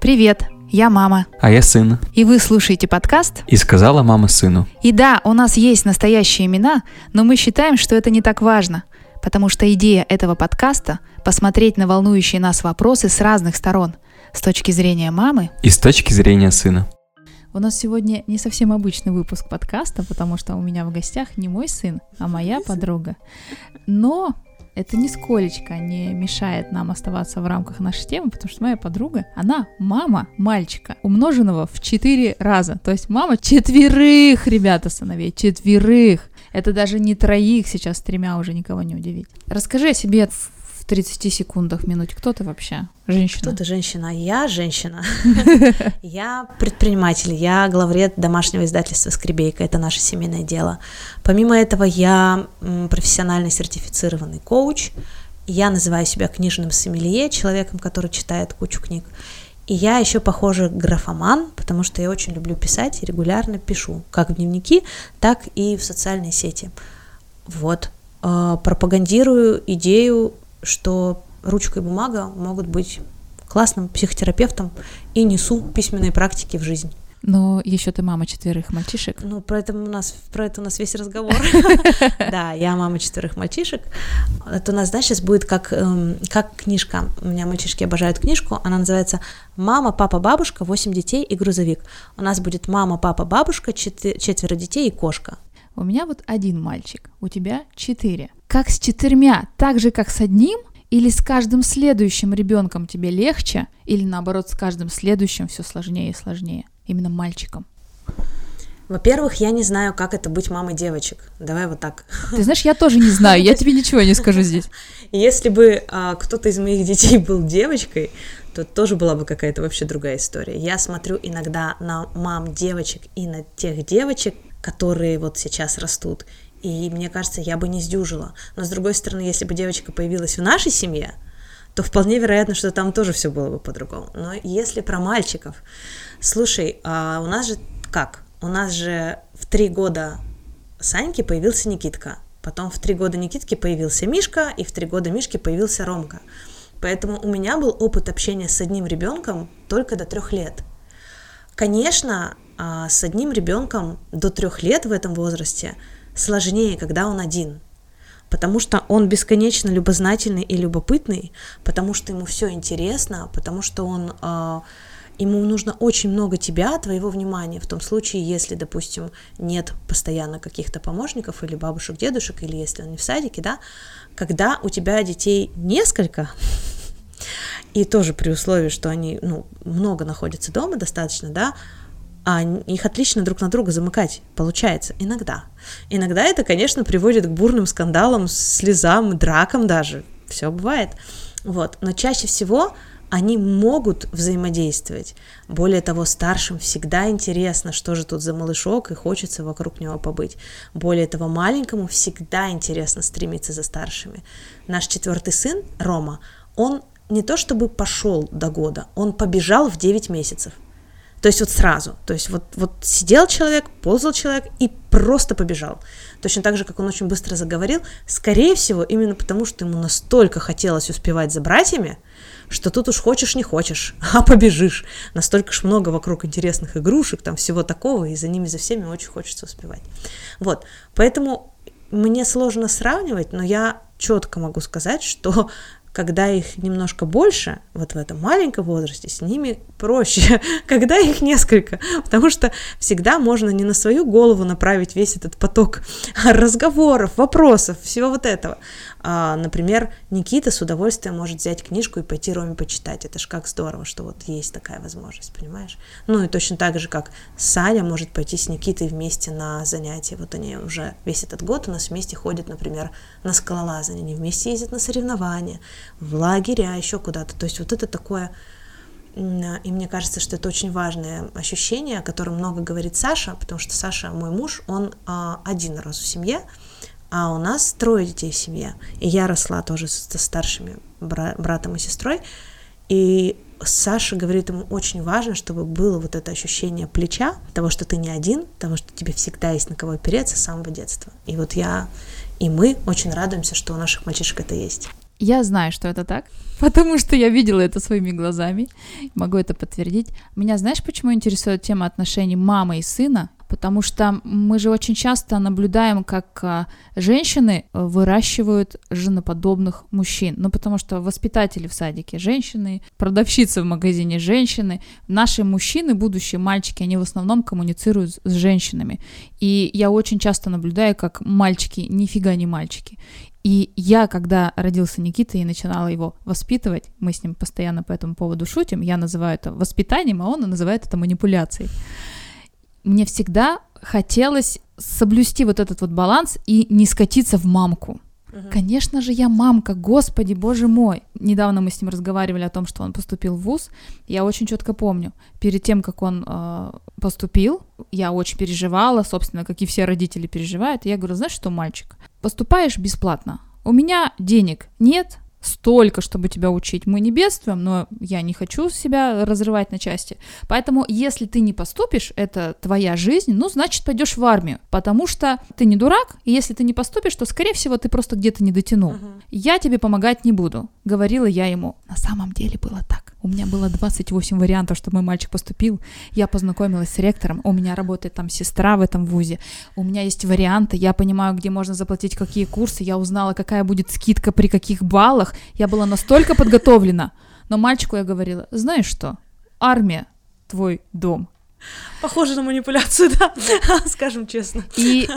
Привет, я мама. А я сын. И вы слушаете подкаст? И сказала мама сыну. И да, у нас есть настоящие имена, но мы считаем, что это не так важно, потому что идея этого подкаста — посмотреть на волнующие нас вопросы с разных сторон, с точки зрения мамы И с точки зрения сына. У нас сегодня не совсем обычный выпуск подкаста, потому что у меня в гостях не мой сын, а моя подруга. Но это нисколечко не мешает нам оставаться в рамках нашей темы, потому что моя подруга, она мама мальчика, умноженного в четыре раза. То есть мама четверых, ребята, сыновей, четверых. Это даже не троих сейчас тремя уже никого не удивить. Расскажи о себе в 30 секундах, минуте. Кто ты вообще? Женщина. Кто ты женщина? Я женщина. Я предприниматель, я главред домашнего издательства «Скребейка», это наше семейное дело. Помимо этого, я профессионально сертифицированный коуч, я называю себя книжным сомелье, человеком, который читает кучу книг. И я еще, похоже, графоман, потому что я очень люблю писать и регулярно пишу, как в дневники, так и в социальные сети. Вот. Э, Пропагандирую идею, что ручка и бумага могут быть классным психотерапевтом и несу письменные практики в жизнь. Но еще ты мама четверых мальчишек. Ну, про это у нас, про это у нас весь разговор. Да, я мама четверых мальчишек. Это у нас, да, сейчас будет как, эм, как книжка. У меня мальчишки обожают книжку. Она называется «Мама, папа, бабушка, восемь детей и грузовик». У нас будет мама, папа, бабушка, четверо детей и кошка. У меня вот один мальчик, у тебя четыре. Как с четырьмя, так же как с одним, или с каждым следующим ребенком тебе легче, или наоборот с каждым следующим все сложнее и сложнее, именно мальчиком. Во-первых, я не знаю, как это быть мамой девочек. Давай вот так. Ты знаешь, я тоже не знаю, я тебе ничего не скажу здесь. Если бы а, кто-то из моих детей был девочкой, то тоже была бы какая-то вообще другая история. Я смотрю иногда на мам девочек и на тех девочек, которые вот сейчас растут, и мне кажется, я бы не сдюжила. Но с другой стороны, если бы девочка появилась в нашей семье, то вполне вероятно, что там тоже все было бы по-другому. Но если про мальчиков, слушай, а у нас же как? У нас же в три года Саньки появился Никитка, потом в три года Никитки появился Мишка, и в три года Мишки появился Ромка. Поэтому у меня был опыт общения с одним ребенком только до трех лет. Конечно, а, с одним ребенком до трех лет в этом возрасте сложнее, когда он один. Потому что он бесконечно любознательный и любопытный, потому что ему все интересно, потому что он а, ему нужно очень много тебя, твоего внимания, в том случае, если, допустим, нет постоянно каких-то помощников или бабушек, дедушек, или если он не в садике, да, когда у тебя детей несколько, и тоже при условии, что они, ну, много находятся дома достаточно, да, а их отлично друг на друга замыкать получается иногда. Иногда это, конечно, приводит к бурным скандалам, слезам, дракам даже. Все бывает. Вот. Но чаще всего они могут взаимодействовать. Более того, старшим всегда интересно, что же тут за малышок, и хочется вокруг него побыть. Более того, маленькому всегда интересно стремиться за старшими. Наш четвертый сын, Рома, он не то чтобы пошел до года, он побежал в 9 месяцев. То есть вот сразу. То есть вот, вот сидел человек, ползал человек и просто побежал. Точно так же, как он очень быстро заговорил, скорее всего, именно потому, что ему настолько хотелось успевать за братьями, что тут уж хочешь не хочешь, а побежишь. Настолько ж много вокруг интересных игрушек, там всего такого, и за ними за всеми очень хочется успевать. Вот, поэтому мне сложно сравнивать, но я четко могу сказать, что когда их немножко больше, вот в этом маленьком возрасте, с ними проще, когда их несколько, потому что всегда можно не на свою голову направить весь этот поток разговоров, вопросов, всего вот этого. А, например, Никита с удовольствием может взять книжку и пойти Роме почитать. Это ж как здорово, что вот есть такая возможность, понимаешь? Ну и точно так же, как Саня может пойти с Никитой вместе на занятия. Вот они уже весь этот год у нас вместе ходят, например, на скалолазание, они вместе ездят на соревнования, в лагеря, еще куда-то. То есть вот это такое и мне кажется, что это очень важное ощущение, о котором много говорит Саша, потому что Саша, мой муж, он а, один раз в семье, а у нас трое детей в семье. И я росла тоже со старшими бра- братом и сестрой. И Саша говорит, ему очень важно, чтобы было вот это ощущение плеча, того, что ты не один, того, что тебе всегда есть на кого опереться с самого детства. И вот я И мы очень радуемся, что у наших мальчишек это есть. Я знаю, что это так, потому что я видела это своими глазами, могу это подтвердить. Меня знаешь, почему интересует тема отношений мамы и сына? Потому что мы же очень часто наблюдаем, как а, женщины э, выращивают женоподобных мужчин. Ну, потому что воспитатели в садике женщины, продавщицы в магазине женщины. Наши мужчины, будущие мальчики, они в основном коммуницируют с женщинами. И я очень часто наблюдаю, как мальчики нифига не мальчики. И я, когда родился Никита и начинала его воспитывать, мы с ним постоянно по этому поводу шутим, я называю это воспитанием, а он называет это манипуляцией. Мне всегда хотелось соблюсти вот этот вот баланс и не скатиться в мамку. Угу. Конечно же, я мамка, господи, боже мой. Недавно мы с ним разговаривали о том, что он поступил в ВУЗ. Я очень четко помню, перед тем, как он э, поступил, я очень переживала, собственно, как и все родители переживают. И я говорю, знаешь что, мальчик, поступаешь бесплатно. У меня денег нет, столько, чтобы тебя учить. Мы не бедствуем, но я не хочу себя разрывать на части. Поэтому, если ты не поступишь, это твоя жизнь, ну, значит, пойдешь в армию, потому что ты не дурак, и если ты не поступишь, то, скорее всего, ты просто где-то не дотянул. Uh-huh. Я тебе помогать не буду, говорила я ему. На самом деле было так. У меня было 28 вариантов, чтобы мой мальчик поступил. Я познакомилась с ректором, у меня работает там сестра в этом вузе. У меня есть варианты, я понимаю, где можно заплатить какие курсы, я узнала, какая будет скидка при каких баллах. Я была настолько подготовлена. Но мальчику я говорила, знаешь что, армия твой дом. Похоже на манипуляцию, да, скажем честно. И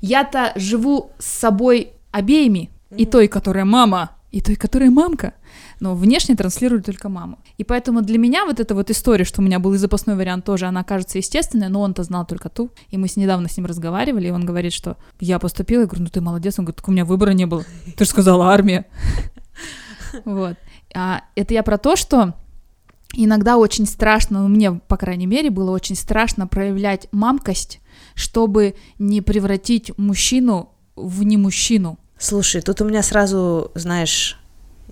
я-то живу с собой обеими, и той, которая мама, и той, которая мамка но внешне транслируют только маму. И поэтому для меня вот эта вот история, что у меня был и запасной вариант тоже, она кажется естественной, но он-то знал только ту. И мы с недавно с ним разговаривали, и он говорит, что я поступила, я говорю, ну ты молодец, он говорит, так у меня выбора не было. Ты же сказала армия. Вот. А это я про то, что иногда очень страшно, ну, мне, по крайней мере, было очень страшно проявлять мамкость, чтобы не превратить мужчину в не мужчину. Слушай, тут у меня сразу, знаешь,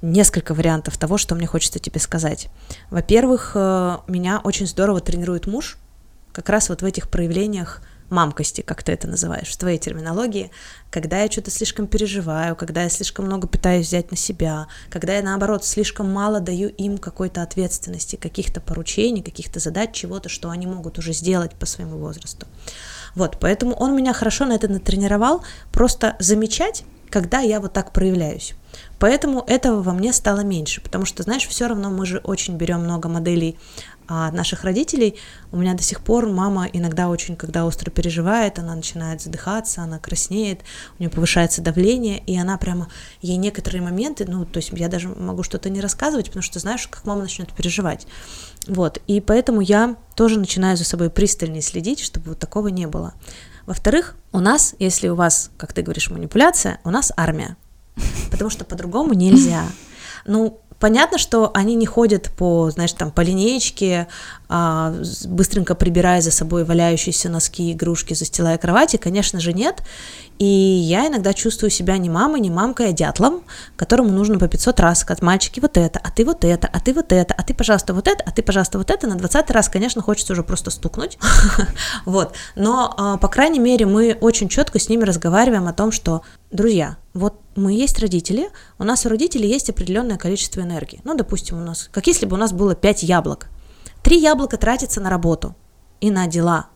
несколько вариантов того, что мне хочется тебе сказать. Во-первых, э, меня очень здорово тренирует муж, как раз вот в этих проявлениях мамкости, как ты это называешь, в твоей терминологии, когда я что-то слишком переживаю, когда я слишком много пытаюсь взять на себя, когда я, наоборот, слишком мало даю им какой-то ответственности, каких-то поручений, каких-то задач, чего-то, что они могут уже сделать по своему возрасту. Вот, поэтому он меня хорошо на это натренировал, просто замечать, когда я вот так проявляюсь. Поэтому этого во мне стало меньше, потому что, знаешь, все равно мы же очень берем много моделей а, наших родителей. У меня до сих пор мама иногда очень, когда остро переживает, она начинает задыхаться, она краснеет, у нее повышается давление, и она прямо, ей некоторые моменты, ну, то есть я даже могу что-то не рассказывать, потому что знаешь, как мама начнет переживать. Вот, и поэтому я тоже начинаю за собой пристальнее следить, чтобы вот такого не было. Во-вторых, у нас, если у вас, как ты говоришь, манипуляция, у нас армия потому что по-другому нельзя. Ну, понятно, что они не ходят по, знаешь, там, по линеечке, быстренько прибирая за собой валяющиеся носки, игрушки, застилая кровати, конечно же, нет. И я иногда чувствую себя не мамой, не мамкой, а дятлом, которому нужно по 500 раз сказать, мальчики, вот это, а ты вот это, а ты вот это, а ты, пожалуйста, вот это, а ты, пожалуйста, вот это. На 20 раз, конечно, хочется уже просто стукнуть. Вот. Но, а, по крайней мере, мы очень четко с ними разговариваем о том, что, друзья, вот мы есть родители, у нас у родителей есть определенное количество энергии. Ну, допустим, у нас, как если бы у нас было 5 яблок. Три яблока тратятся на работу и на дела,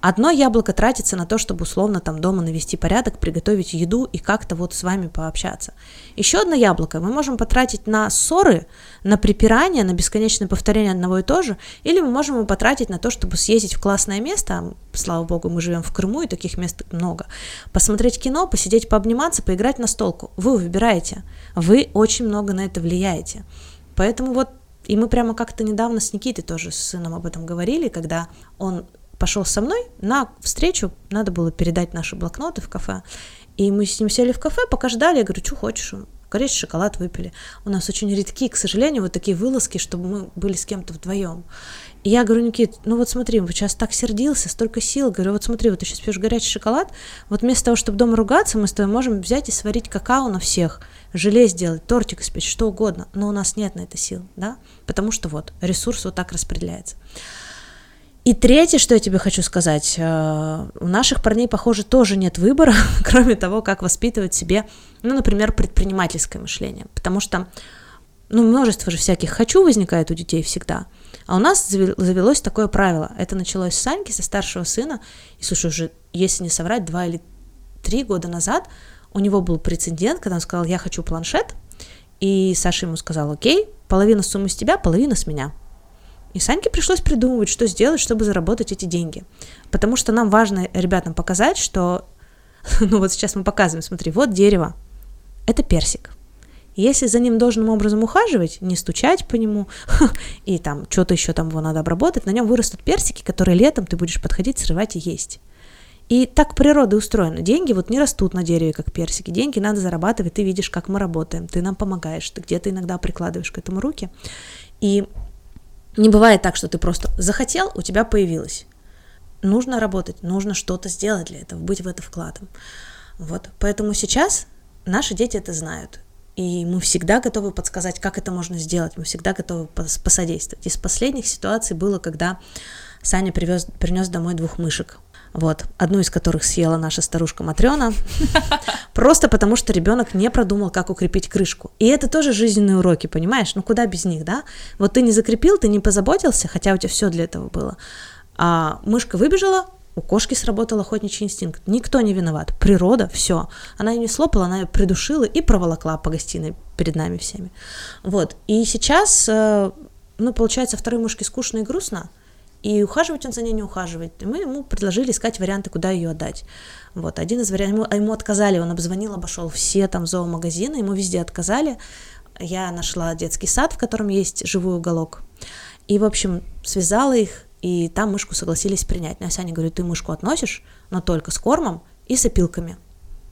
Одно яблоко тратится на то, чтобы условно там дома навести порядок, приготовить еду и как-то вот с вами пообщаться. Еще одно яблоко мы можем потратить на ссоры, на припирание, на бесконечное повторение одного и того же, или мы можем его потратить на то, чтобы съездить в классное место, слава богу, мы живем в Крыму, и таких мест много, посмотреть кино, посидеть, пообниматься, поиграть на столку. Вы выбираете, вы очень много на это влияете. Поэтому вот и мы прямо как-то недавно с Никитой тоже с сыном об этом говорили, когда он пошел со мной на встречу, надо было передать наши блокноты в кафе. И мы с ним сели в кафе, пока ждали, я говорю, что хочешь? Горячий шоколад выпили. У нас очень редкие, к сожалению, вот такие вылазки, чтобы мы были с кем-то вдвоем. И я говорю, Никит, ну вот смотри, вот сейчас так сердился, столько сил. Говорю, вот смотри, вот ты сейчас пьешь горячий шоколад, вот вместо того, чтобы дома ругаться, мы с тобой можем взять и сварить какао на всех, желе сделать, тортик испечь, что угодно. Но у нас нет на это сил, да? Потому что вот ресурс вот так распределяется. И третье, что я тебе хочу сказать, э, у наших парней, похоже, тоже нет выбора, кроме того, как воспитывать себе, ну, например, предпринимательское мышление, потому что, ну, множество же всяких «хочу» возникает у детей всегда, а у нас завелось такое правило, это началось с Саньки, со старшего сына, и, слушай, уже, если не соврать, два или три года назад у него был прецедент, когда он сказал «я хочу планшет», и Саша ему сказал «окей, половина суммы с тебя, половина с меня», и Саньке пришлось придумывать, что сделать, чтобы заработать эти деньги. Потому что нам важно ребятам показать, что... Ну вот сейчас мы показываем, смотри, вот дерево. Это персик. Если за ним должным образом ухаживать, не стучать по нему, и там что-то еще там его надо обработать, на нем вырастут персики, которые летом ты будешь подходить, срывать и есть. И так природа устроена. Деньги вот не растут на дереве, как персики. Деньги надо зарабатывать, ты видишь, как мы работаем, ты нам помогаешь, ты где-то иногда прикладываешь к этому руки. И не бывает так, что ты просто захотел, у тебя появилось. Нужно работать, нужно что-то сделать для этого, быть в это вкладом. Вот. Поэтому сейчас наши дети это знают. И мы всегда готовы подсказать, как это можно сделать. Мы всегда готовы посодействовать. Из последних ситуаций было, когда Саня привез, принес домой двух мышек вот, одну из которых съела наша старушка Матрена, просто потому что ребенок не продумал, как укрепить крышку. И это тоже жизненные уроки, понимаешь? Ну куда без них, да? Вот ты не закрепил, ты не позаботился, хотя у тебя все для этого было. А мышка выбежала, у кошки сработал охотничий инстинкт. Никто не виноват. Природа, все. Она ее не слопала, она ее придушила и проволокла по гостиной перед нами всеми. Вот. И сейчас, э, ну, получается, второй мышке скучно и грустно, и ухаживать он за ней не ухаживает. И мы ему предложили искать варианты, куда ее отдать. Вот, один из вариантов, ему, ему отказали, он обзвонил, обошел все там зоомагазины, ему везде отказали. Я нашла детский сад, в котором есть живой уголок. И, в общем, связала их, и там мышку согласились принять. Настя Аня говорит, ты мышку относишь, но только с кормом и с опилками.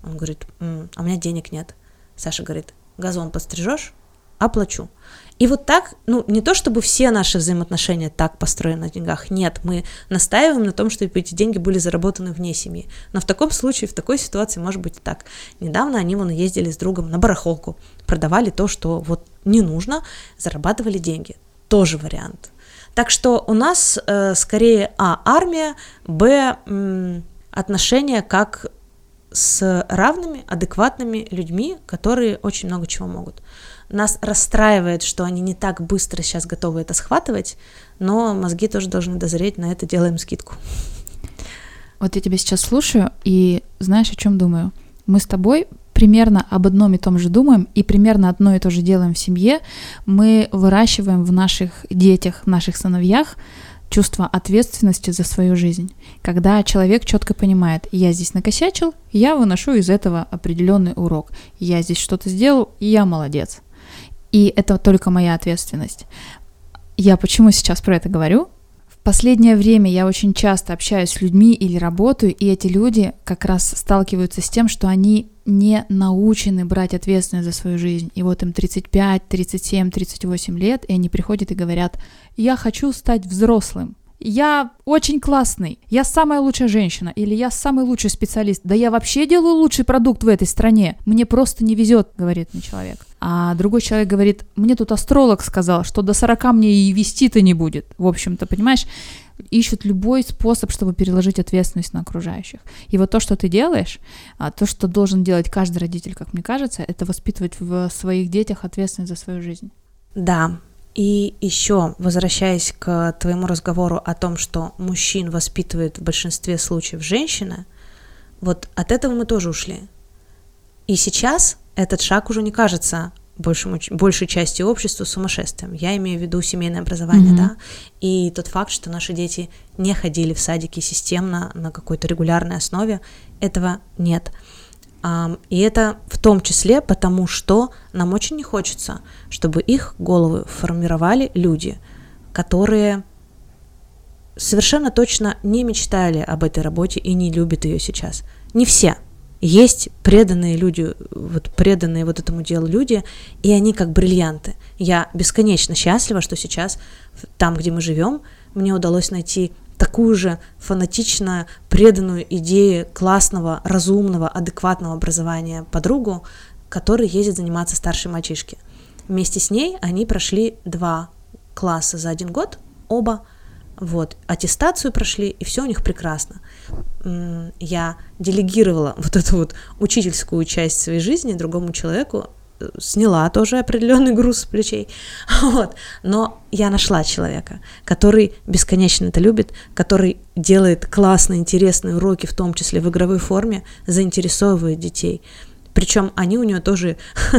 Он говорит, М, а у меня денег нет. Саша говорит, газон подстрижешь? Оплачу. И вот так, ну, не то чтобы все наши взаимоотношения так построены на деньгах, нет, мы настаиваем на том, чтобы эти деньги были заработаны вне семьи. Но в таком случае, в такой ситуации может быть и так. Недавно они вон ездили с другом на барахолку, продавали то, что вот не нужно, зарабатывали деньги. Тоже вариант. Так что у нас э, скорее А армия, Б м, отношения как с равными, адекватными людьми, которые очень много чего могут. Нас расстраивает, что они не так быстро сейчас готовы это схватывать, но мозги тоже должны дозреть, на это делаем скидку. Вот я тебя сейчас слушаю, и знаешь, о чем думаю? Мы с тобой примерно об одном и том же думаем и примерно одно и то же делаем в семье. Мы выращиваем в наших детях, в наших сыновьях чувство ответственности за свою жизнь. Когда человек четко понимает, я здесь накосячил, я выношу из этого определенный урок. Я здесь что-то сделал, и я молодец. И это только моя ответственность. Я почему сейчас про это говорю? В последнее время я очень часто общаюсь с людьми или работаю, и эти люди как раз сталкиваются с тем, что они не научены брать ответственность за свою жизнь. И вот им 35, 37, 38 лет, и они приходят и говорят, я хочу стать взрослым я очень классный, я самая лучшая женщина, или я самый лучший специалист, да я вообще делаю лучший продукт в этой стране, мне просто не везет, говорит мне человек. А другой человек говорит, мне тут астролог сказал, что до 40 мне и вести-то не будет. В общем-то, понимаешь, ищут любой способ, чтобы переложить ответственность на окружающих. И вот то, что ты делаешь, а, то, что должен делать каждый родитель, как мне кажется, это воспитывать в своих детях ответственность за свою жизнь. Да, и еще, возвращаясь к твоему разговору о том, что мужчин воспитывает в большинстве случаев женщина, вот от этого мы тоже ушли. И сейчас этот шаг уже не кажется большему, большей части общества сумасшествием. Я имею в виду семейное образование, mm-hmm. да, и тот факт, что наши дети не ходили в садики системно на какой-то регулярной основе, этого нет. И это в том числе потому, что нам очень не хочется, чтобы их головы формировали люди, которые совершенно точно не мечтали об этой работе и не любят ее сейчас. Не все. Есть преданные люди, вот преданные вот этому делу люди, и они как бриллианты. Я бесконечно счастлива, что сейчас там, где мы живем, мне удалось найти такую же фанатично преданную идее классного, разумного, адекватного образования подругу, который ездит заниматься старшей мальчишки. Вместе с ней они прошли два класса за один год, оба, вот, аттестацию прошли, и все у них прекрасно. Я делегировала вот эту вот учительскую часть своей жизни другому человеку, сняла тоже определенный груз с плечей, вот, но я нашла человека, который бесконечно это любит, который делает классные, интересные уроки, в том числе в игровой форме, заинтересовывает детей, причем они у нее тоже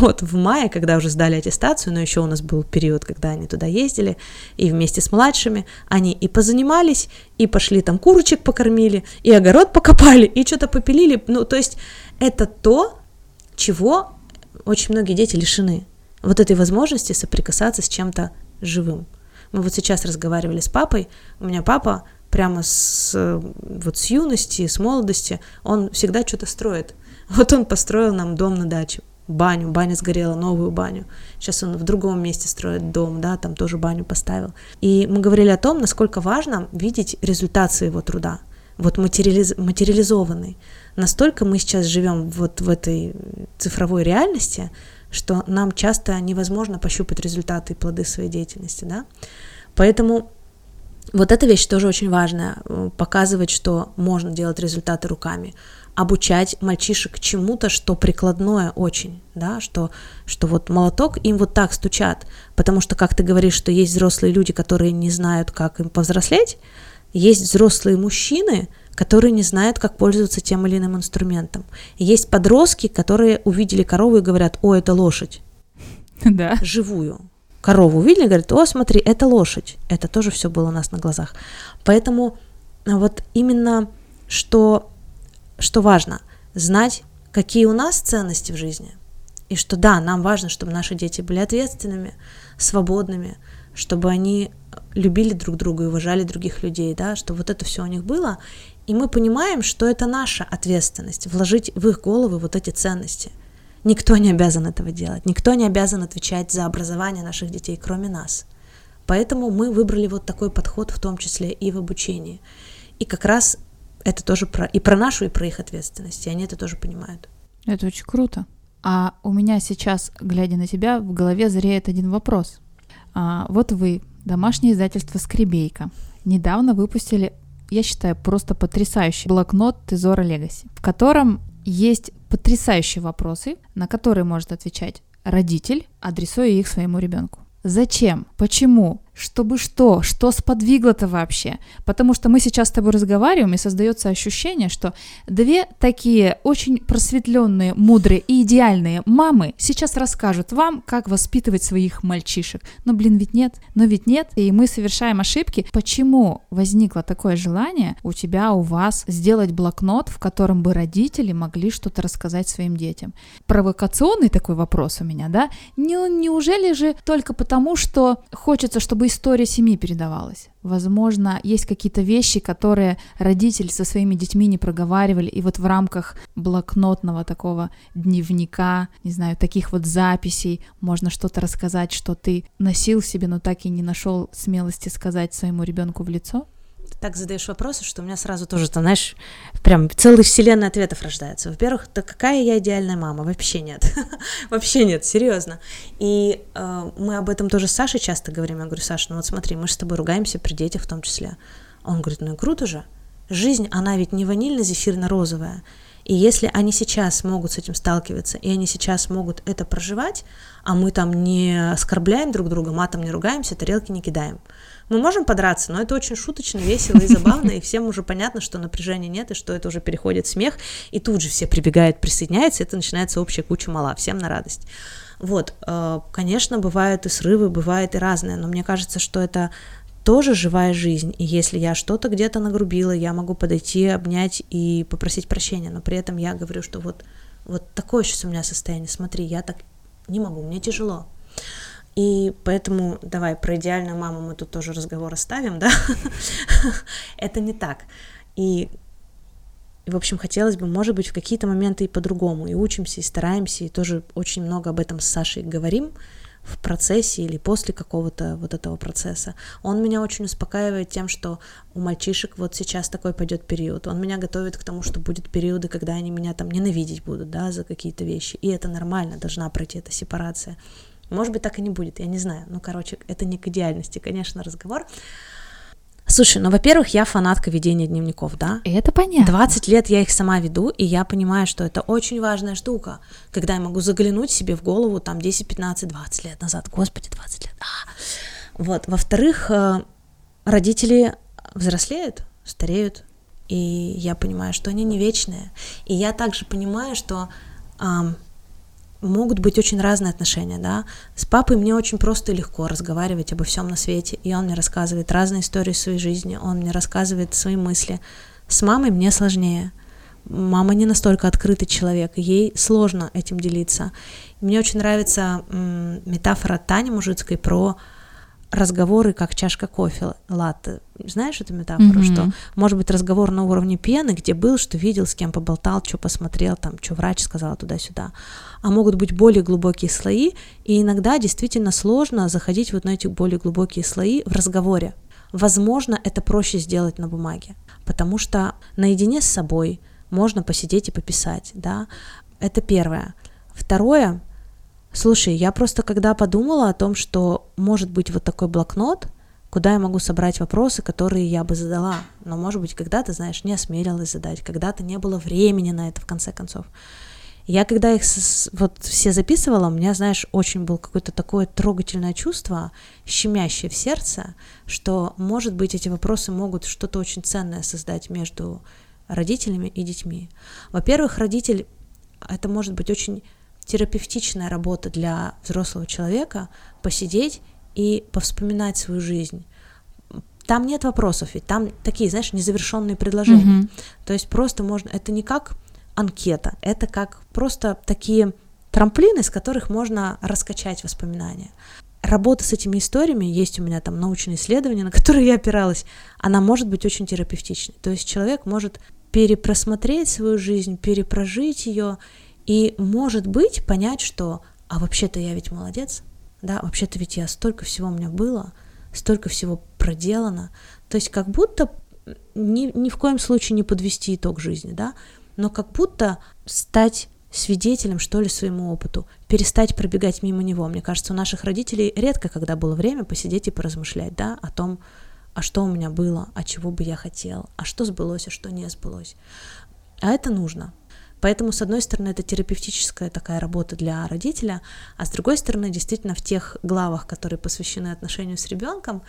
вот в мае, когда уже сдали аттестацию, но еще у нас был период, когда они туда ездили, и вместе с младшими они и позанимались, и пошли там курочек покормили, и огород покопали, и что-то попилили. Ну, то есть это то, чего очень многие дети лишены. Вот этой возможности соприкасаться с чем-то живым. Мы вот сейчас разговаривали с папой, у меня папа прямо с, вот с юности, с молодости, он всегда что-то строит. Вот он построил нам дом на даче, баню, баня сгорела, новую баню. Сейчас он в другом месте строит дом, да, там тоже баню поставил. И мы говорили о том, насколько важно видеть результат своего труда, вот материализ... материализованный. Настолько мы сейчас живем вот в этой цифровой реальности, что нам часто невозможно пощупать результаты и плоды своей деятельности, да. Поэтому вот эта вещь тоже очень важная, э, показывать, что можно делать результаты руками, обучать мальчишек чему-то, что прикладное очень, да, что, что вот молоток им вот так стучат, потому что, как ты говоришь, что есть взрослые люди, которые не знают, как им повзрослеть, есть взрослые мужчины, которые не знают, как пользоваться тем или иным инструментом. есть подростки, которые увидели корову и говорят, о, это лошадь. Да. Живую. Корову увидели, говорят, о, смотри, это лошадь. Это тоже все было у нас на глазах. Поэтому вот именно, что что важно? Знать, какие у нас ценности в жизни. И что да, нам важно, чтобы наши дети были ответственными, свободными, чтобы они любили друг друга и уважали других людей, да, чтобы вот это все у них было. И мы понимаем, что это наша ответственность, вложить в их головы вот эти ценности. Никто не обязан этого делать, никто не обязан отвечать за образование наших детей, кроме нас. Поэтому мы выбрали вот такой подход, в том числе и в обучении. И как раз это тоже про и про нашу, и про их ответственность. И они это тоже понимают. Это очень круто. А у меня сейчас, глядя на тебя, в голове зреет один вопрос. А, вот вы, домашнее издательство «Скребейка», недавно выпустили, я считаю, просто потрясающий блокнот «Тезора Легаси», в котором есть потрясающие вопросы, на которые может отвечать родитель, адресуя их своему ребенку. Зачем? Почему? Чтобы что? Что сподвигло-то вообще? Потому что мы сейчас с тобой разговариваем, и создается ощущение, что две такие очень просветленные, мудрые и идеальные мамы сейчас расскажут вам, как воспитывать своих мальчишек. Но, блин, ведь нет. Но ведь нет. И мы совершаем ошибки. Почему возникло такое желание у тебя, у вас сделать блокнот, в котором бы родители могли что-то рассказать своим детям? Провокационный такой вопрос у меня, да? Не, неужели же только потому, что хочется, чтобы история семьи передавалась. Возможно, есть какие-то вещи, которые родители со своими детьми не проговаривали, и вот в рамках блокнотного такого дневника, не знаю, таких вот записей можно что-то рассказать, что ты носил себе, но так и не нашел смелости сказать своему ребенку в лицо так задаешь вопросы, что у меня сразу тоже, ты знаешь, прям целая вселенная ответов рождается. Во-первых, да какая я идеальная мама? Вообще нет. Вообще нет, серьезно. И э, мы об этом тоже с Сашей часто говорим. Я говорю, Саша, ну вот смотри, мы же с тобой ругаемся при детях в том числе. Он говорит, ну и круто же. Жизнь, она ведь не ванильно-зефирно-розовая. И если они сейчас могут с этим сталкиваться, и они сейчас могут это проживать, а мы там не оскорбляем друг друга, матом не ругаемся, тарелки не кидаем, мы можем подраться, но это очень шуточно, весело и забавно, и всем уже понятно, что напряжения нет, и что это уже переходит в смех, и тут же все прибегают, присоединяются, и это начинается общая куча мала, всем на радость. Вот, э, конечно, бывают и срывы, бывает и разное, но мне кажется, что это тоже живая жизнь, и если я что-то где-то нагрубила, я могу подойти, обнять и попросить прощения, но при этом я говорю, что вот, вот такое сейчас у меня состояние, смотри, я так не могу, мне тяжело. И поэтому давай про идеальную маму мы тут тоже разговор оставим, да? Это не так. И, в общем, хотелось бы, может быть, в какие-то моменты и по-другому. И учимся, и стараемся, и тоже очень много об этом с Сашей говорим в процессе или после какого-то вот этого процесса. Он меня очень успокаивает тем, что у мальчишек вот сейчас такой пойдет период. Он меня готовит к тому, что будет периоды, когда они меня там ненавидеть будут, да, за какие-то вещи. И это нормально, должна пройти эта сепарация. Может быть, так и не будет, я не знаю. Ну, короче, это не к идеальности, конечно, разговор. Слушай, ну, во-первых, я фанатка ведения дневников, да? И это понятно. 20 лет я их сама веду, и я понимаю, что это очень важная штука, когда я могу заглянуть себе в голову там 10, 15, 20 лет назад. Господи, 20 лет. А. Вот. Во-вторых, э, родители взрослеют, стареют, и я понимаю, что они не вечные. И я также понимаю, что эм, могут быть очень разные отношения, да. С папой мне очень просто и легко разговаривать обо всем на свете, и он мне рассказывает разные истории своей жизни, он мне рассказывает свои мысли. С мамой мне сложнее. Мама не настолько открытый человек, ей сложно этим делиться. Мне очень нравится метафора Тани Мужицкой про разговоры как чашка кофе, латте. Знаешь эту метафору, mm-hmm. что может быть разговор на уровне пены, где был, что видел, с кем поболтал, что посмотрел, там, что врач сказал туда-сюда. А могут быть более глубокие слои, и иногда действительно сложно заходить вот на эти более глубокие слои в разговоре. Возможно, это проще сделать на бумаге, потому что наедине с собой можно посидеть и пописать, да. Это первое. Второе, Слушай, я просто когда подумала о том, что может быть вот такой блокнот, куда я могу собрать вопросы, которые я бы задала, но, может быть, когда-то, знаешь, не осмелилась задать, когда-то не было времени на это, в конце концов. Я когда их вот все записывала, у меня, знаешь, очень было какое-то такое трогательное чувство, щемящее в сердце, что, может быть, эти вопросы могут что-то очень ценное создать между родителями и детьми. Во-первых, родитель, это может быть очень терапевтичная работа для взрослого человека посидеть и повспоминать свою жизнь. Там нет вопросов, ведь там такие, знаешь, незавершенные предложения. Mm-hmm. То есть просто можно, это не как анкета, это как просто такие трамплины, с которых можно раскачать воспоминания. Работа с этими историями, есть у меня там научные исследования, на которые я опиралась, она может быть очень терапевтичной. То есть человек может перепросмотреть свою жизнь, перепрожить ее и, может быть, понять, что «а вообще-то я ведь молодец», да, вообще-то ведь я столько всего у меня было, столько всего проделано. То есть как будто ни, ни в коем случае не подвести итог жизни, да, но как будто стать свидетелем, что ли, своему опыту, перестать пробегать мимо него. Мне кажется, у наших родителей редко, когда было время посидеть и поразмышлять, да, о том, а что у меня было, а чего бы я хотел, а что сбылось, а что не сбылось. А это нужно. Поэтому, с одной стороны, это терапевтическая такая работа для родителя, а с другой стороны, действительно, в тех главах, которые посвящены отношению с ребенком,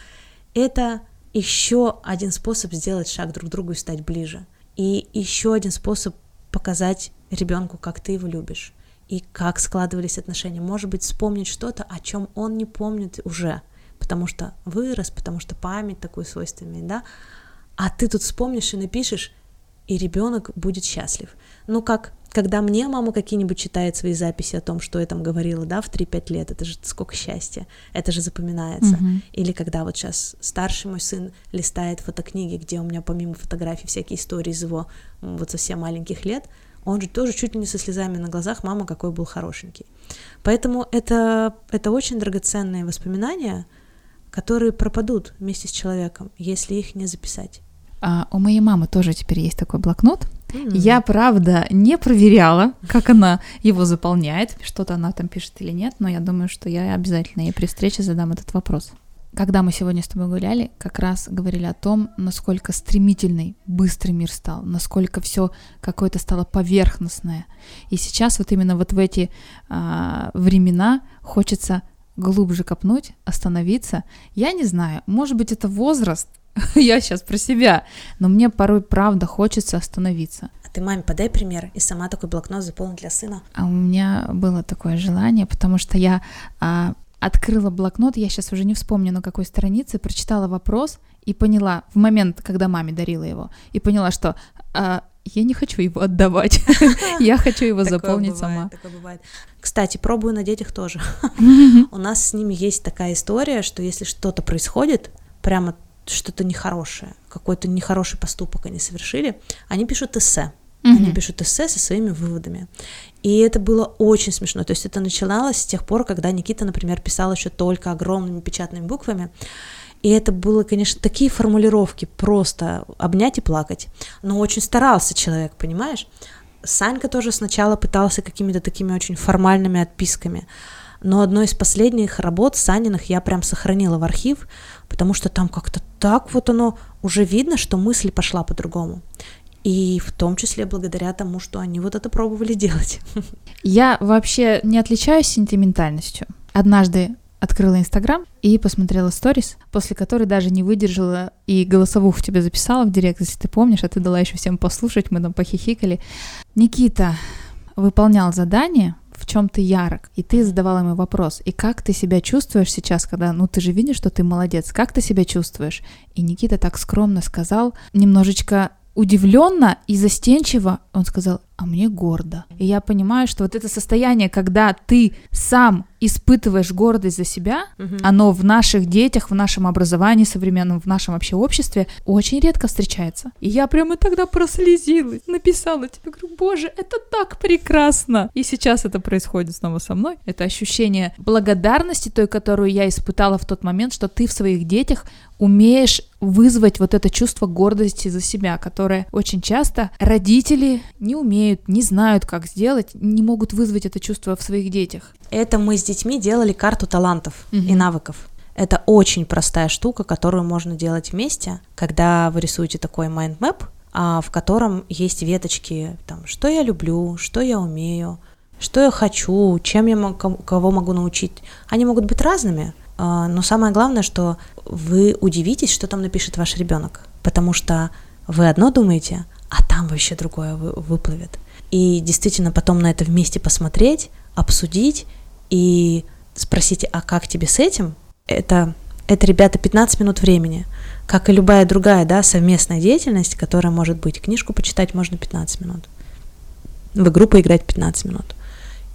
это еще один способ сделать шаг друг к другу и стать ближе. И еще один способ показать ребенку, как ты его любишь и как складывались отношения. Может быть, вспомнить что-то, о чем он не помнит уже, потому что вырос, потому что память такой свойственная, да? А ты тут вспомнишь и напишешь, и ребенок будет счастлив. Ну, как когда мне мама какие-нибудь читает свои записи о том, что я там говорила, да, в 3-5 лет, это же сколько счастья, это же запоминается. Mm-hmm. Или когда вот сейчас старший мой сын листает фотокниги, где у меня помимо фотографий всякие истории из его вот совсем маленьких лет, он же тоже чуть ли не со слезами на глазах, мама какой был хорошенький. Поэтому это, это очень драгоценные воспоминания, которые пропадут вместе с человеком, если их не записать. А у моей мамы тоже теперь есть такой блокнот. Я, правда, не проверяла, как она его заполняет, что-то она там пишет или нет, но я думаю, что я обязательно ей при встрече задам этот вопрос. Когда мы сегодня с тобой гуляли, как раз говорили о том, насколько стремительный, быстрый мир стал, насколько все какое-то стало поверхностное. И сейчас вот именно вот в эти а, времена хочется глубже копнуть, остановиться. Я не знаю, может быть, это возраст, я сейчас про себя, но мне порой правда хочется остановиться. А ты маме подай пример и сама такой блокнот заполни для сына. А у меня было такое желание, потому что я а, открыла блокнот, я сейчас уже не вспомню на какой странице, прочитала вопрос и поняла в момент, когда маме дарила его, и поняла, что а, я не хочу его отдавать, я хочу его заполнить сама. Такое бывает. Кстати, пробую на детях тоже. У нас с ними есть такая история, что если что-то происходит, прямо что-то нехорошее, какой-то нехороший поступок они совершили, они пишут эссе. Mm-hmm. Они пишут эссе со своими выводами. И это было очень смешно. То есть это начиналось с тех пор, когда Никита, например, писал еще только огромными печатными буквами. И это было, конечно, такие формулировки, просто обнять и плакать. Но очень старался человек, понимаешь? Санька тоже сначала пытался какими-то такими очень формальными отписками. Но одно из последних работ Саниных я прям сохранила в архив, потому что там как-то так вот оно уже видно, что мысль пошла по-другому. И в том числе благодаря тому, что они вот это пробовали делать. Я вообще не отличаюсь сентиментальностью. Однажды открыла Инстаграм и посмотрела сторис, после которой даже не выдержала и голосовуху тебе записала в директ, если ты помнишь, а ты дала еще всем послушать, мы там похихикали. Никита выполнял задание, в чем ты ярок, и ты задавал ему вопрос, и как ты себя чувствуешь сейчас, когда, ну, ты же видишь, что ты молодец, как ты себя чувствуешь? И Никита так скромно сказал, немножечко удивленно и застенчиво, он сказал, а мне гордо. И я понимаю, что вот это состояние, когда ты сам испытываешь гордость за себя, угу. оно в наших детях, в нашем образовании современном, в нашем вообще обществе очень редко встречается. И я прямо тогда прослезилась, написала тебе, говорю, боже, это так прекрасно. И сейчас это происходит снова со мной. Это ощущение благодарности той, которую я испытала в тот момент, что ты в своих детях умеешь вызвать вот это чувство гордости за себя, которое очень часто родители не умеют, не знают, как сделать, не могут вызвать это чувство в своих детях. Это мы с детьми делали карту талантов угу. и навыков. Это очень простая штука, которую можно делать вместе, когда вы рисуете такой mind map, а в котором есть веточки, там, что я люблю, что я умею, что я хочу, чем я могу, кого могу научить. Они могут быть разными, а, но самое главное, что вы удивитесь, что там напишет ваш ребенок, потому что вы одно думаете, а там вообще другое выплывет. И действительно потом на это вместе посмотреть, обсудить и спросить, а как тебе с этим? Это, это, ребята, 15 минут времени. Как и любая другая, да, совместная деятельность, которая может быть. Книжку почитать можно 15 минут. В игру поиграть 15 минут.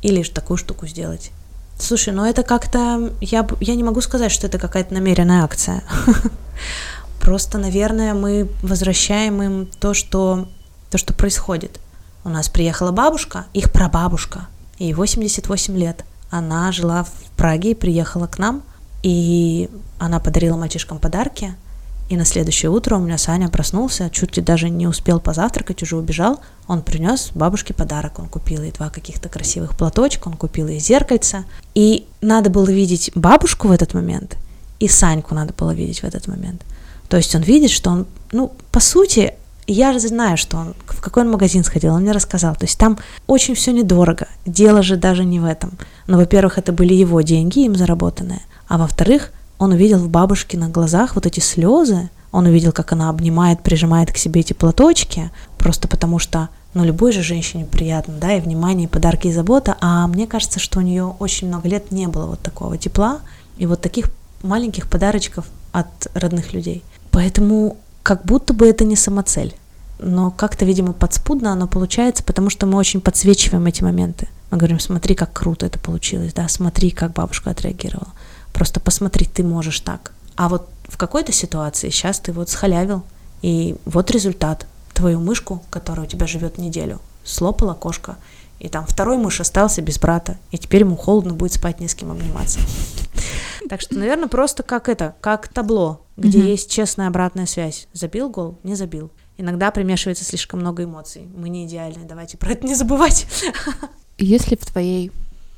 Или такую штуку сделать. Слушай, ну это как-то... Я, я не могу сказать, что это какая-то намеренная акция. Просто, наверное, мы возвращаем им то, что, то, что происходит. У нас приехала бабушка, их прабабушка, ей 88 лет. Она жила в Праге и приехала к нам, и она подарила мальчишкам подарки – и на следующее утро у меня Саня проснулся, чуть ли даже не успел позавтракать, уже убежал. Он принес бабушке подарок. Он купил ей два каких-то красивых платочка, он купил ей зеркальце. И надо было видеть бабушку в этот момент, и Саньку надо было видеть в этот момент. То есть он видит, что он, ну, по сути, я знаю, что он, в какой он магазин сходил, он мне рассказал. То есть там очень все недорого. Дело же даже не в этом. Но, во-первых, это были его деньги, им заработанные. А во-вторых, он увидел в бабушке на глазах вот эти слезы, он увидел, как она обнимает, прижимает к себе эти платочки, просто потому что, ну, любой же женщине приятно, да, и внимание, и подарки, и забота, а мне кажется, что у нее очень много лет не было вот такого тепла и вот таких маленьких подарочков от родных людей. Поэтому как будто бы это не самоцель, но как-то, видимо, подспудно оно получается, потому что мы очень подсвечиваем эти моменты. Мы говорим, смотри, как круто это получилось, да, смотри, как бабушка отреагировала. Просто посмотри, ты можешь так. А вот в какой-то ситуации сейчас ты вот схалявил, и вот результат. Твою мышку, которая у тебя живет неделю, слопала кошка, и там второй мышь остался без брата, и теперь ему холодно будет спать, не с кем обниматься. Так что, наверное, просто как это, как табло, где есть честная обратная связь. Забил гол, не забил. Иногда примешивается слишком много эмоций. Мы не идеальны, давайте про это не забывать. Если в твоей,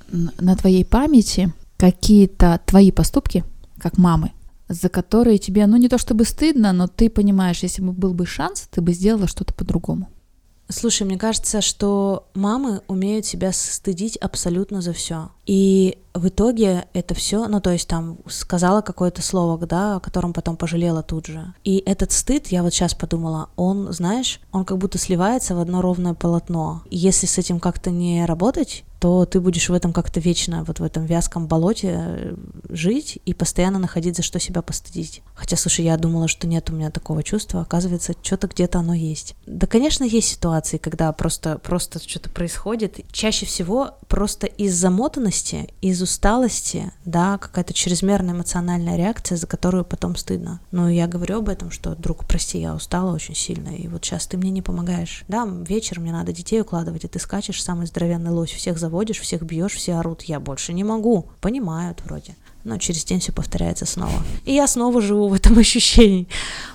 на твоей памяти какие-то твои поступки, как мамы, за которые тебе, ну не то чтобы стыдно, но ты понимаешь, если бы был бы шанс, ты бы сделала что-то по-другому. Слушай, мне кажется, что мамы умеют себя стыдить абсолютно за все. И в итоге это все, ну то есть там сказала какое-то слово, да, о котором потом пожалела тут же. И этот стыд, я вот сейчас подумала, он, знаешь, он как будто сливается в одно ровное полотно. И если с этим как-то не работать, то ты будешь в этом как-то вечно, вот в этом вязком болоте э, жить и постоянно находить за что себя постыдить. Хотя, слушай, я думала, что нет у меня такого чувства, оказывается, что-то где-то оно есть. Да, конечно, есть ситуации, когда просто, просто что-то происходит. Чаще всего просто из замотанности, из усталости, да, какая-то чрезмерная эмоциональная реакция, за которую потом стыдно. Но я говорю об этом, что, друг, прости, я устала очень сильно, и вот сейчас ты мне не помогаешь. Да, вечером мне надо детей укладывать, и ты скачешь самый здоровенный лось, всех заводишь, всех бьешь, все орут, я больше не могу. Понимают вроде. Но через день все повторяется снова. И я снова живу в этом ощущении.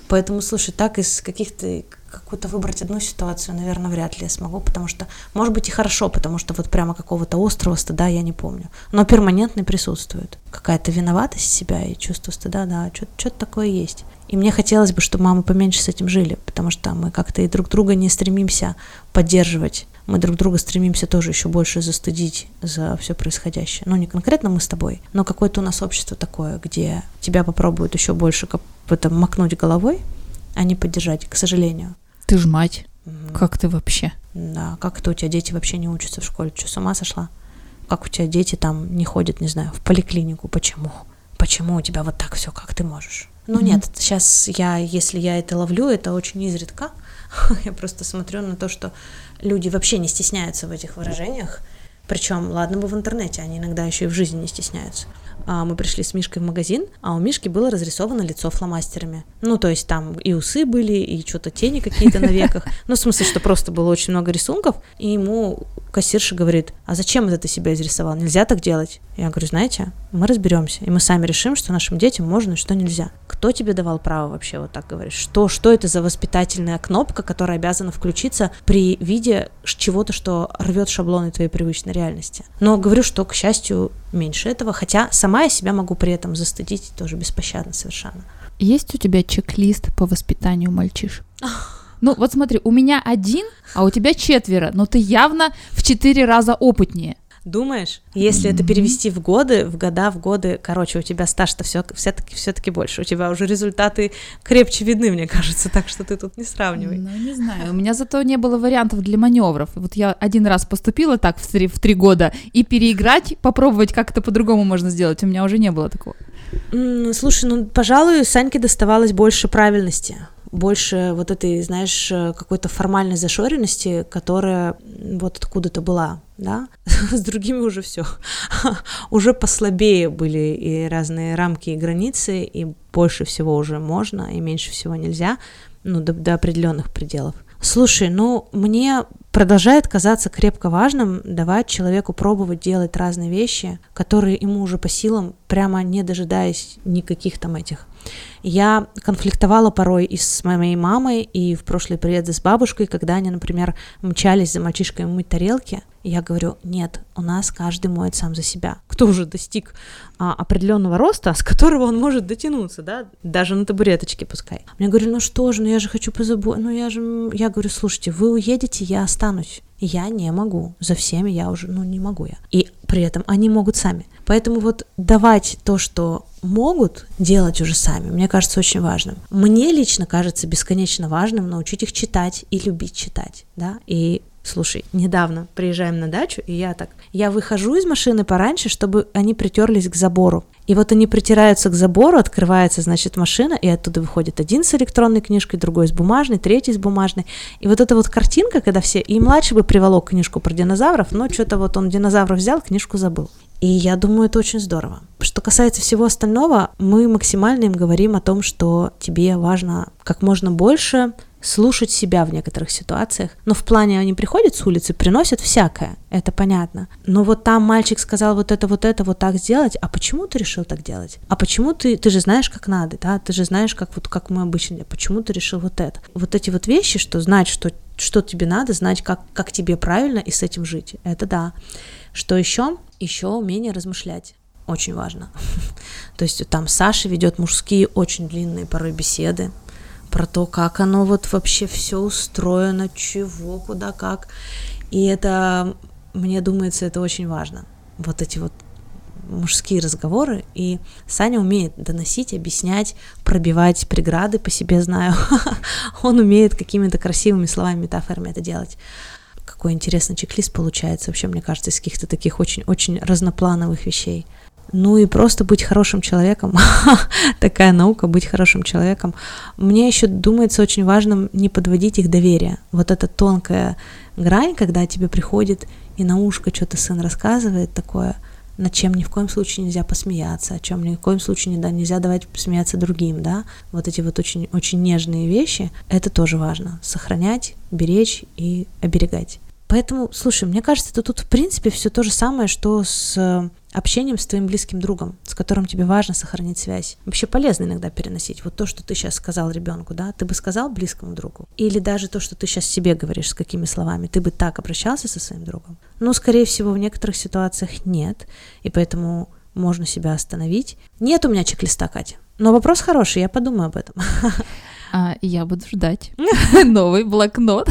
Поэтому, слушай, так из каких-то какую-то выбрать одну ситуацию, наверное, вряд ли я смогу, потому что, может быть, и хорошо, потому что вот прямо какого-то острого стыда я не помню. Но перманентный присутствует. Какая-то виноватость себя и чувство стыда, да, что-то такое есть. И мне хотелось бы, чтобы мамы поменьше с этим жили, потому что мы как-то и друг друга не стремимся поддерживать. Мы друг друга стремимся тоже еще больше застыдить за все происходящее. Ну, не конкретно мы с тобой, но какое-то у нас общество такое, где тебя попробуют еще больше в этом макнуть головой, а не поддержать, к сожалению. Ты ж мать. Угу. Как ты вообще? Да, как это у тебя дети вообще не учатся в школе? Что, с ума сошла? Как у тебя дети там не ходят, не знаю, в поликлинику? Почему? Почему у тебя вот так все, как ты можешь? Ну mm нет, сейчас я, если я это ловлю, это очень изредка. я просто смотрю на то, что люди вообще не стесняются в этих выражениях. Причем, ладно бы в интернете, они иногда еще и в жизни не стесняются а, мы пришли с Мишкой в магазин, а у Мишки было разрисовано лицо фломастерами. Ну, то есть там и усы были, и что-то тени какие-то на веках. Ну, в смысле, что просто было очень много рисунков, и ему кассирша говорит, а зачем это ты себя изрисовал? Нельзя так делать. Я говорю, знаете, мы разберемся, и мы сами решим, что нашим детям можно и что нельзя. Кто тебе давал право вообще вот так говорить? Что, что это за воспитательная кнопка, которая обязана включиться при виде чего-то, что рвет шаблоны твоей привычной реальности? Но говорю, что, к счастью, меньше этого, хотя сама я себя могу при этом застыдить тоже беспощадно совершенно. Есть у тебя чек-лист по воспитанию мальчишек? Ну, вот смотри, у меня один, а у тебя четверо, но ты явно в четыре раза опытнее. Думаешь? Если это перевести в годы, в года, в годы, короче, у тебя стаж-то все, все-таки, все-таки больше. У тебя уже результаты крепче видны, мне кажется, так что ты тут не сравнивай. Ну, не знаю. У меня зато не было вариантов для маневров. Вот я один раз поступила так в три, в три года, и переиграть, попробовать, как это по-другому можно сделать, у меня уже не было такого. Слушай, ну, пожалуй, Саньке доставалось больше правильности больше вот этой, знаешь, какой-то формальной зашоренности, которая вот откуда-то была, да, с другими уже все, уже послабее были и разные рамки и границы, и больше всего уже можно, и меньше всего нельзя, ну, до, до определенных пределов. Слушай, ну, мне продолжает казаться крепко важным давать человеку пробовать делать разные вещи, которые ему уже по силам, прямо не дожидаясь никаких там этих я конфликтовала порой и с моей мамой, и в прошлые приезды с бабушкой, когда они, например, мчались за мальчишками мыть тарелки. Я говорю, нет, у нас каждый моет сам за себя. Кто уже достиг а, определенного роста, с которого он может дотянуться, да, даже на табуреточке пускай. Мне говорю, ну что же, ну я же хочу позаботиться, ну я же, я говорю, слушайте, вы уедете, я останусь. Я не могу. За всеми я уже, ну не могу я. И при этом они могут сами. Поэтому вот давать то, что могут делать уже сами, мне кажется очень важным. Мне лично кажется бесконечно важным научить их читать и любить читать, да, и Слушай, недавно приезжаем на дачу, и я так, я выхожу из машины пораньше, чтобы они притерлись к забору. И вот они притираются к забору, открывается, значит, машина, и оттуда выходит один с электронной книжкой, другой с бумажной, третий с бумажной. И вот эта вот картинка, когда все... И младший бы приволок книжку про динозавров, но что-то вот он динозавров взял, книжку забыл. И я думаю, это очень здорово. Что касается всего остального, мы максимально им говорим о том, что тебе важно как можно больше слушать себя в некоторых ситуациях. Но в плане они приходят с улицы, приносят всякое, это понятно. Но вот там мальчик сказал вот это, вот это, вот так сделать, а почему ты решил так делать? А почему ты, ты же знаешь, как надо, да, ты же знаешь, как вот, как мы обычно, почему ты решил вот это? Вот эти вот вещи, что знать, что, что тебе надо, знать, как, как тебе правильно и с этим жить, это да. Что еще? Еще умение размышлять очень важно. То есть там Саша ведет мужские очень длинные порой беседы про то, как оно вот вообще все устроено, чего, куда, как. И это, мне думается, это очень важно. Вот эти вот мужские разговоры, и Саня умеет доносить, объяснять, пробивать преграды, по себе знаю. Он умеет какими-то красивыми словами, метафорами это делать какой интересный чек-лист получается, вообще, мне кажется, из каких-то таких очень-очень разноплановых вещей. Ну и просто быть хорошим человеком, такая наука, быть хорошим человеком. Мне еще думается очень важным не подводить их доверие. Вот эта тонкая грань, когда тебе приходит и на ушко что-то сын рассказывает такое, над чем ни в коем случае нельзя посмеяться, о чем ни в коем случае не, нельзя давать посмеяться другим, да, вот эти вот очень, очень нежные вещи, это тоже важно, сохранять, беречь и оберегать. Поэтому, слушай, мне кажется, это тут в принципе все то же самое, что с э, общением с твоим близким другом, с которым тебе важно сохранить связь. Вообще полезно иногда переносить. Вот то, что ты сейчас сказал ребенку, да, ты бы сказал близкому другу. Или даже то, что ты сейчас себе говоришь, с какими словами, ты бы так обращался со своим другом. Но, скорее всего, в некоторых ситуациях нет. И поэтому можно себя остановить. Нет у меня чек-листа, Катя. Но вопрос хороший, я подумаю об этом. А я буду ждать новый блокнот.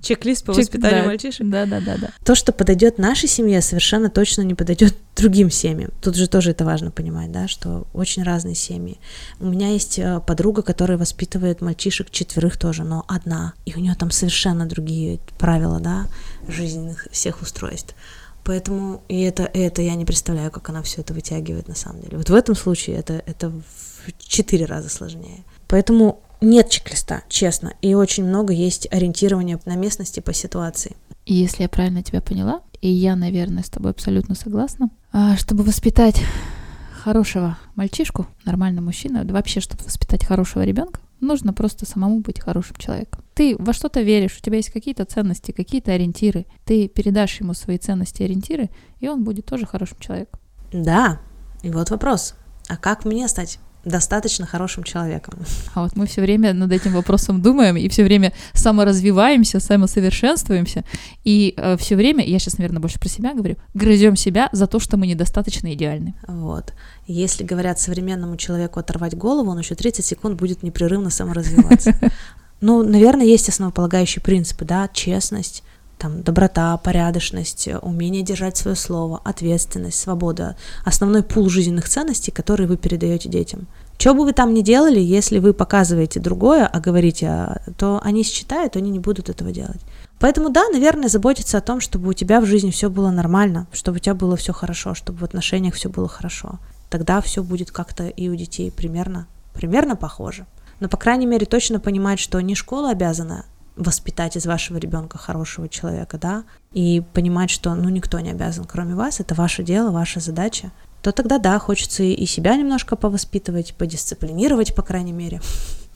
Чек-лист по воспитанию мальчишек. Да, да, да, да. То, что подойдет нашей семье, совершенно точно не подойдет другим семьям. Тут же тоже это важно понимать, да, что очень разные семьи. У меня есть э, подруга, которая воспитывает мальчишек четверых тоже, но одна, и у нее там совершенно другие правила, да, жизненных всех устройств. Поэтому и это, это я не представляю, как она все это вытягивает на самом деле. Вот в этом случае это, это в четыре раза сложнее. Поэтому нет чек-листа, честно, и очень много есть ориентирования на местности по ситуации. И если я правильно тебя поняла, и я, наверное, с тобой абсолютно согласна, а, чтобы воспитать хорошего мальчишку, нормального мужчину, вообще, чтобы воспитать хорошего ребенка, нужно просто самому быть хорошим человеком. Ты во что-то веришь, у тебя есть какие-то ценности, какие-то ориентиры. Ты передашь ему свои ценности и ориентиры, и он будет тоже хорошим человеком. Да, и вот вопрос. А как мне стать достаточно хорошим человеком. А вот мы все время над этим вопросом думаем и все время саморазвиваемся, самосовершенствуемся и э, все время, я сейчас, наверное, больше про себя говорю, грызем себя за то, что мы недостаточно идеальны. Вот. Если говорят современному человеку оторвать голову, он еще 30 секунд будет непрерывно саморазвиваться. Ну, наверное, есть основополагающие принципы, да, честность, там, доброта, порядочность, умение держать свое слово, ответственность, свобода, основной пул жизненных ценностей, которые вы передаете детям. Что бы вы там ни делали, если вы показываете другое, а говорите, то они считают, они не будут этого делать. Поэтому да, наверное, заботиться о том, чтобы у тебя в жизни все было нормально, чтобы у тебя было все хорошо, чтобы в отношениях все было хорошо. Тогда все будет как-то и у детей примерно, примерно похоже. Но, по крайней мере, точно понимать, что не школа обязана воспитать из вашего ребенка хорошего человека, да, и понимать, что, ну, никто не обязан, кроме вас, это ваше дело, ваша задача, то тогда, да, хочется и себя немножко повоспитывать, подисциплинировать, по крайней мере,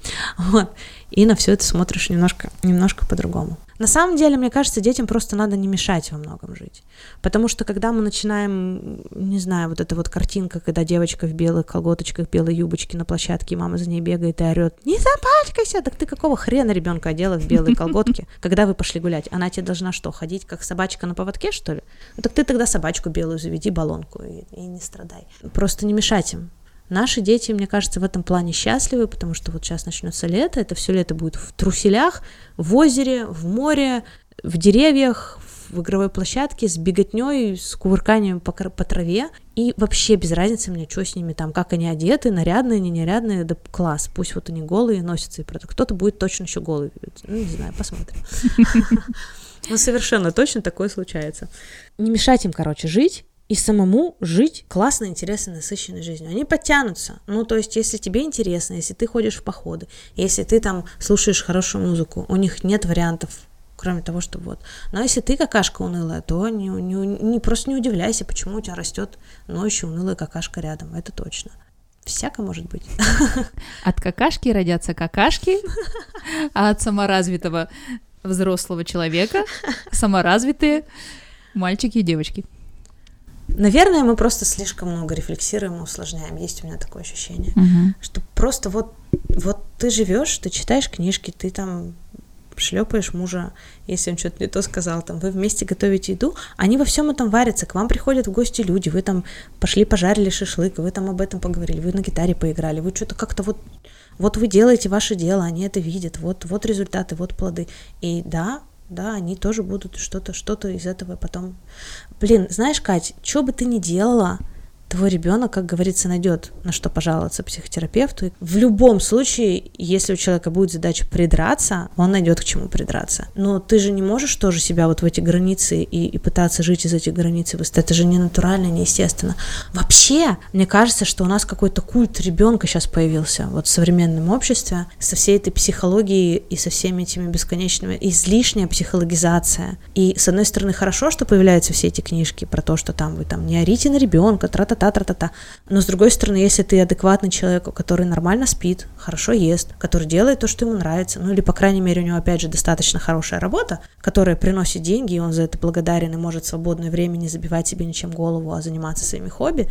вот, и на все это смотришь немножко, немножко по-другому. На самом деле, мне кажется, детям просто надо не мешать во многом жить. Потому что когда мы начинаем, не знаю, вот эта вот картинка, когда девочка в белых колготочках, белой юбочке на площадке, и мама за ней бегает и орет, не запачкайся, так ты какого хрена ребенка одела в белые колготки, когда вы пошли гулять? Она тебе должна что, ходить как собачка на поводке, что ли? Ну так ты тогда собачку белую заведи, баллонку, и, и не страдай. Просто не мешать им. Наши дети, мне кажется, в этом плане счастливы, потому что вот сейчас начнется лето, это все лето будет в труселях, в озере, в море, в деревьях, в игровой площадке с беготней, с кувырканием по, по траве. И вообще без разницы мне, что с ними там, как они одеты, нарядные, не нарядные, да класс. Пусть вот они голые носятся, и кто-то будет точно еще голый. Ну, не знаю, посмотрим. Ну, совершенно точно такое случается. Не мешать им, короче, жить, и самому жить классной, интересной, насыщенной жизнью. Они подтянутся. Ну, то есть, если тебе интересно, если ты ходишь в походы, если ты там слушаешь хорошую музыку, у них нет вариантов, кроме того, что вот. Но если ты какашка унылая, то не, не, не, просто не удивляйся, почему у тебя растет ноющая унылая какашка рядом. Это точно. Всяко может быть. От какашки родятся какашки, а от саморазвитого взрослого человека саморазвитые мальчики и девочки. Наверное, мы просто слишком много рефлексируем и усложняем. Есть у меня такое ощущение, угу. что просто вот, вот ты живешь, ты читаешь книжки, ты там шлепаешь мужа, если он что-то не то сказал, там вы вместе готовите еду, они во всем этом варятся, к вам приходят в гости люди, вы там пошли пожарили шашлык, вы там об этом поговорили, вы на гитаре поиграли, вы что-то как-то вот вот вы делаете ваше дело, они это видят, вот, вот результаты, вот плоды. И да, да, они тоже будут что-то, что-то из этого потом. Блин, знаешь, Кать, что бы ты ни делала, твой ребенок, как говорится, найдет на что пожаловаться психотерапевту. В любом случае, если у человека будет задача придраться, он найдет к чему придраться. Но ты же не можешь тоже себя вот в эти границы и, и пытаться жить из этих границ. Это же не натурально, не естественно. Вообще, мне кажется, что у нас какой-то культ ребенка сейчас появился вот в современном обществе со всей этой психологией и со всеми этими бесконечными излишняя психологизация. И с одной стороны хорошо, что появляются все эти книжки про то, что там вы там не орите на ребенка, тра-та-та, тра-та-та. Но с другой стороны, если ты адекватный человек, который нормально спит, хорошо ест, который делает то, что ему нравится, ну или, по крайней мере, у него, опять же, достаточно хорошая работа, которая приносит деньги, и он за это благодарен и может в свободное время не забивать себе ничем голову, а заниматься своими хобби,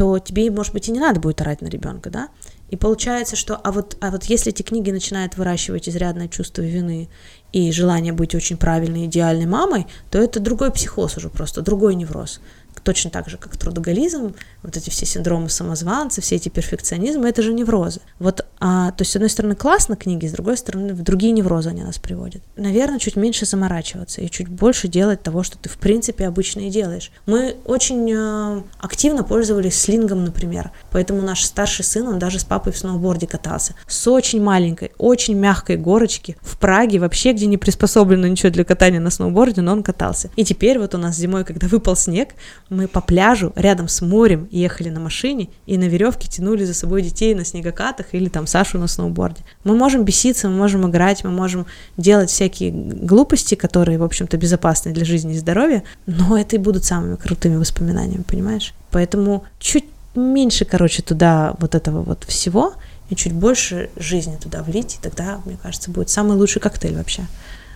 то тебе, может быть, и не надо будет орать на ребенка, да? И получается, что, а вот, а вот если эти книги начинают выращивать изрядное чувство вины и желание быть очень правильной, идеальной мамой, то это другой психоз уже просто, другой невроз точно так же, как трудоголизм, вот эти все синдромы самозванца, все эти перфекционизмы, это же неврозы. Вот, а, то есть, с одной стороны, классно книги, с другой стороны, в другие неврозы они нас приводят. Наверное, чуть меньше заморачиваться и чуть больше делать того, что ты, в принципе, обычно и делаешь. Мы очень э, активно пользовались слингом, например, поэтому наш старший сын, он даже с папой в сноуборде катался. С очень маленькой, очень мягкой горочки в Праге, вообще, где не приспособлено ничего для катания на сноуборде, но он катался. И теперь вот у нас зимой, когда выпал снег, мы по пляжу рядом с морем ехали на машине и на веревке тянули за собой детей на снегокатах или там Сашу на сноуборде. Мы можем беситься, мы можем играть, мы можем делать всякие глупости, которые, в общем-то, безопасны для жизни и здоровья, но это и будут самыми крутыми воспоминаниями, понимаешь? Поэтому чуть меньше, короче, туда вот этого вот всего, и чуть больше жизни туда влить, и тогда, мне кажется, будет самый лучший коктейль вообще.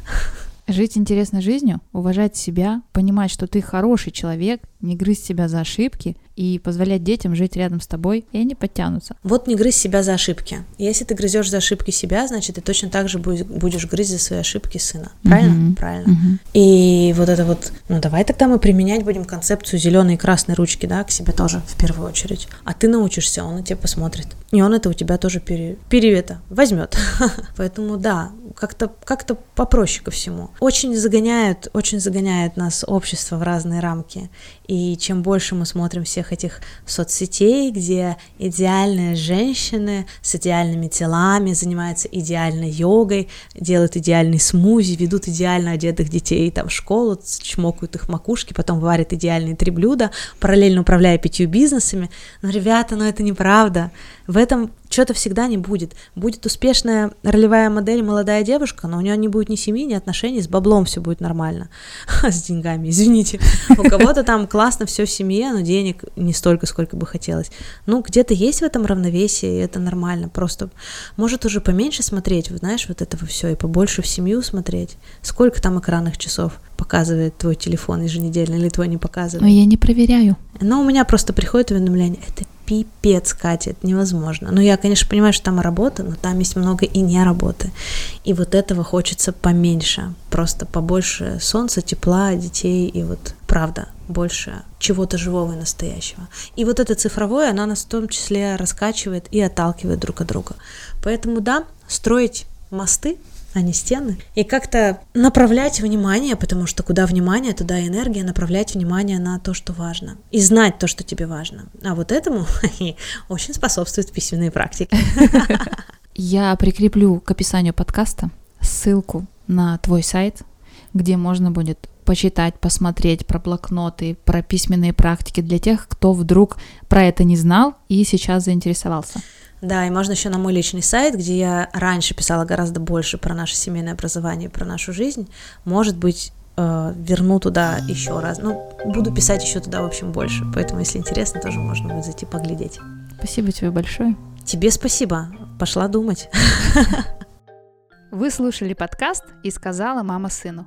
Жить интересной жизнью, уважать себя, понимать, что ты хороший человек, не грызть себя за ошибки и позволять детям жить рядом с тобой, и они подтянутся. Вот не грызь себя за ошибки. Если ты грызешь за ошибки себя, значит, ты точно так же будешь, будешь грызть за свои ошибки сына. Правильно? Мгм. Правильно. Мгм. И вот это вот, ну давай тогда мы применять будем концепцию зеленой и красной ручки, да, к себе тоже в первую очередь. А ты научишься, он на тебя посмотрит. И он это у тебя тоже пере, пере это, возьмет. Поэтому да, как-то как попроще ко всему. Очень загоняют, очень загоняет нас общество в разные рамки. И чем больше мы смотрим всех этих соцсетей, где идеальные женщины с идеальными телами занимаются идеальной йогой, делают идеальный смузи, ведут идеально одетых детей там в школу, чмокают их макушки, потом варят идеальные три блюда, параллельно управляя пятью бизнесами. Но, ребята, ну это неправда. В этом что-то всегда не будет. Будет успешная ролевая модель молодая девушка, но у нее не будет ни семьи, ни отношений, с баблом все будет нормально. С деньгами, извините. У кого-то там классно все в семье, но денег не столько, сколько бы хотелось. Ну, где-то есть в этом равновесие, и это нормально. Просто может уже поменьше смотреть, вот знаешь, вот этого все, и побольше в семью смотреть. Сколько там экранных часов показывает твой телефон еженедельно, или твой не показывает? Но я не проверяю. Но у меня просто приходит уведомление, это пипец, Катя, это невозможно. Ну, я, конечно, понимаю, что там работа, но там есть много и не работы. И вот этого хочется поменьше. Просто побольше солнца, тепла, детей и вот, правда, больше чего-то живого и настоящего. И вот это цифровое, оно нас в том числе раскачивает и отталкивает друг от друга. Поэтому, да, строить мосты а не стены. И как-то направлять внимание, потому что куда внимание, туда и энергия, направлять внимание на то, что важно. И знать то, что тебе важно. А вот этому очень способствуют письменные практики. Я прикреплю к описанию подкаста ссылку на твой сайт, где можно будет почитать, посмотреть про блокноты, про письменные практики для тех, кто вдруг про это не знал и сейчас заинтересовался. Да, и можно еще на мой личный сайт, где я раньше писала гораздо больше про наше семейное образование, про нашу жизнь. Может быть, э, верну туда еще раз. Ну, буду писать еще туда, в общем, больше. Поэтому, если интересно, тоже можно будет зайти поглядеть. Спасибо тебе большое. Тебе спасибо. Пошла думать. Вы слушали подкаст «И сказала мама сыну».